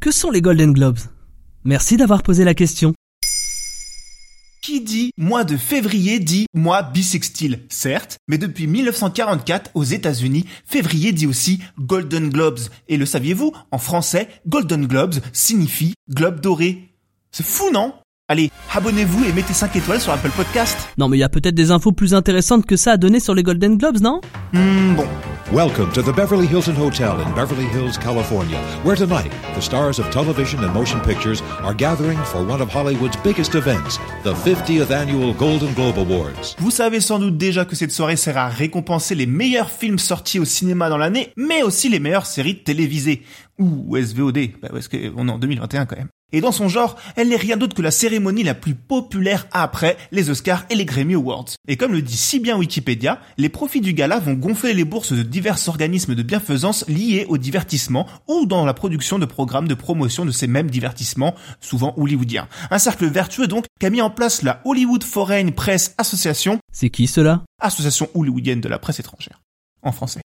Que sont les Golden Globes? Merci d'avoir posé la question. Qui dit mois de février dit mois bisextile, certes, mais depuis 1944 aux États-Unis, février dit aussi Golden Globes. Et le saviez-vous? En français, Golden Globes signifie globe doré. C'est fou, non? Allez, abonnez-vous et mettez 5 étoiles sur Apple Podcast. Non mais il y a peut-être des infos plus intéressantes que ça à donner sur les Golden Globes, non? Hmm, bon. Welcome to the Beverly Hilton Hotel in Beverly Hills, California, where tonight the stars of television and motion pictures are gathering for one of Hollywood's biggest events, the 50th annual Golden Globe Awards. Vous savez sans doute déjà que cette soirée sert à récompenser les meilleurs films sortis au cinéma dans l'année, mais aussi les meilleures séries télévisées. Ou SVOD, bah parce qu'on est en 2021 quand même. Et dans son genre, elle n'est rien d'autre que la cérémonie la plus populaire après les Oscars et les Grammy Awards. Et comme le dit si bien Wikipédia, les profits du gala vont gonfler les bourses de divers organismes de bienfaisance liés au divertissement ou dans la production de programmes de promotion de ces mêmes divertissements, souvent hollywoodiens. Un cercle vertueux donc qu'a mis en place la Hollywood Foreign Press Association, C'est qui cela? Association hollywoodienne de la presse étrangère, en français.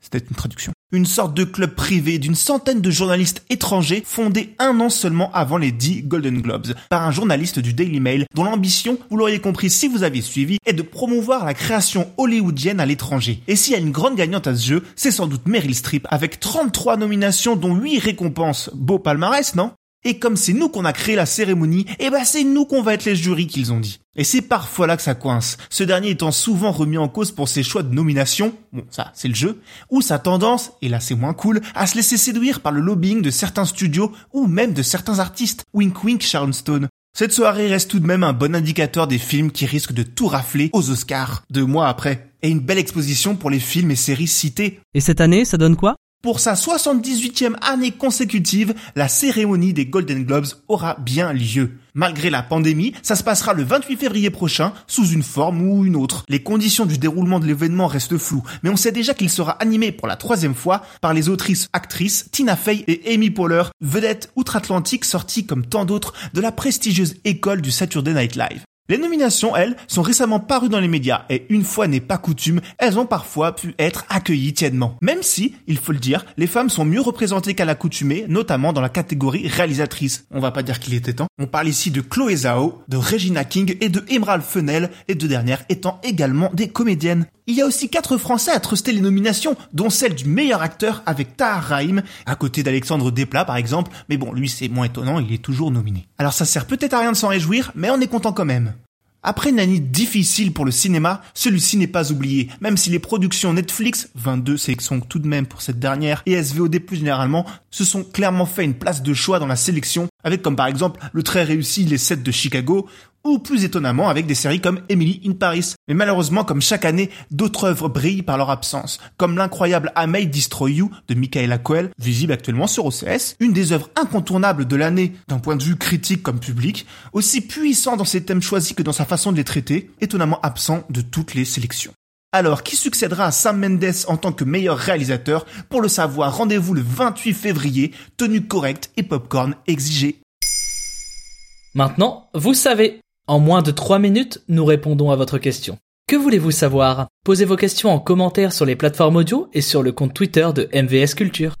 C'était une traduction. Une sorte de club privé d'une centaine de journalistes étrangers fondé un an seulement avant les 10 Golden Globes par un journaliste du Daily Mail dont l'ambition, vous l'auriez compris si vous aviez suivi, est de promouvoir la création hollywoodienne à l'étranger. Et s'il y a une grande gagnante à ce jeu, c'est sans doute Meryl Streep avec 33 nominations dont 8 récompenses. Beau palmarès, non? Et comme c'est nous qu'on a créé la cérémonie, eh ben c'est nous qu'on va être les jurys qu'ils ont dit. Et c'est parfois là que ça coince, ce dernier étant souvent remis en cause pour ses choix de nomination, bon ça c'est le jeu, ou sa tendance, et là c'est moins cool, à se laisser séduire par le lobbying de certains studios ou même de certains artistes. Wink wink Sharon Stone. Cette soirée reste tout de même un bon indicateur des films qui risquent de tout rafler aux Oscars, deux mois après. Et une belle exposition pour les films et séries cités. Et cette année, ça donne quoi? Pour sa 78e année consécutive, la cérémonie des Golden Globes aura bien lieu. Malgré la pandémie, ça se passera le 28 février prochain, sous une forme ou une autre. Les conditions du déroulement de l'événement restent floues, mais on sait déjà qu'il sera animé pour la troisième fois par les autrices-actrices Tina Fey et Amy Poehler, vedettes outre-Atlantique sorties comme tant d'autres de la prestigieuse école du Saturday Night Live. Les nominations, elles, sont récemment parues dans les médias et une fois n'est pas coutume, elles ont parfois pu être accueillies tièdement. Même si, il faut le dire, les femmes sont mieux représentées qu'à l'accoutumée, notamment dans la catégorie réalisatrice. On va pas dire qu'il était temps. On parle ici de Chloé Zhao, de Regina King et de Emerald Fennell, les deux dernières étant également des comédiennes. Il y a aussi quatre Français à truster les nominations, dont celle du meilleur acteur avec Tahar à côté d'Alexandre Desplat par exemple, mais bon, lui c'est moins étonnant, il est toujours nominé. Alors ça sert peut-être à rien de s'en réjouir, mais on est content quand même. Après une année difficile pour le cinéma, celui-ci n'est pas oublié, même si les productions Netflix, 22 sélections tout de même pour cette dernière, et SVOD plus généralement, se sont clairement fait une place de choix dans la sélection, avec comme par exemple le très réussi Les 7 de Chicago, ou plus étonnamment avec des séries comme Emily in Paris. Mais malheureusement, comme chaque année, d'autres œuvres brillent par leur absence, comme l'incroyable I May Destroy You de Michaela Coel, visible actuellement sur OCS, une des œuvres incontournables de l'année d'un point de vue critique comme public, aussi puissant dans ses thèmes choisis que dans sa façon de les traiter, étonnamment absent de toutes les sélections. Alors, qui succédera à Sam Mendes en tant que meilleur réalisateur Pour le savoir, rendez-vous le 28 février, tenue correcte et popcorn exigé. Maintenant, vous savez. En moins de 3 minutes, nous répondons à votre question. Que voulez-vous savoir? Posez vos questions en commentaire sur les plateformes audio et sur le compte Twitter de MVS Culture.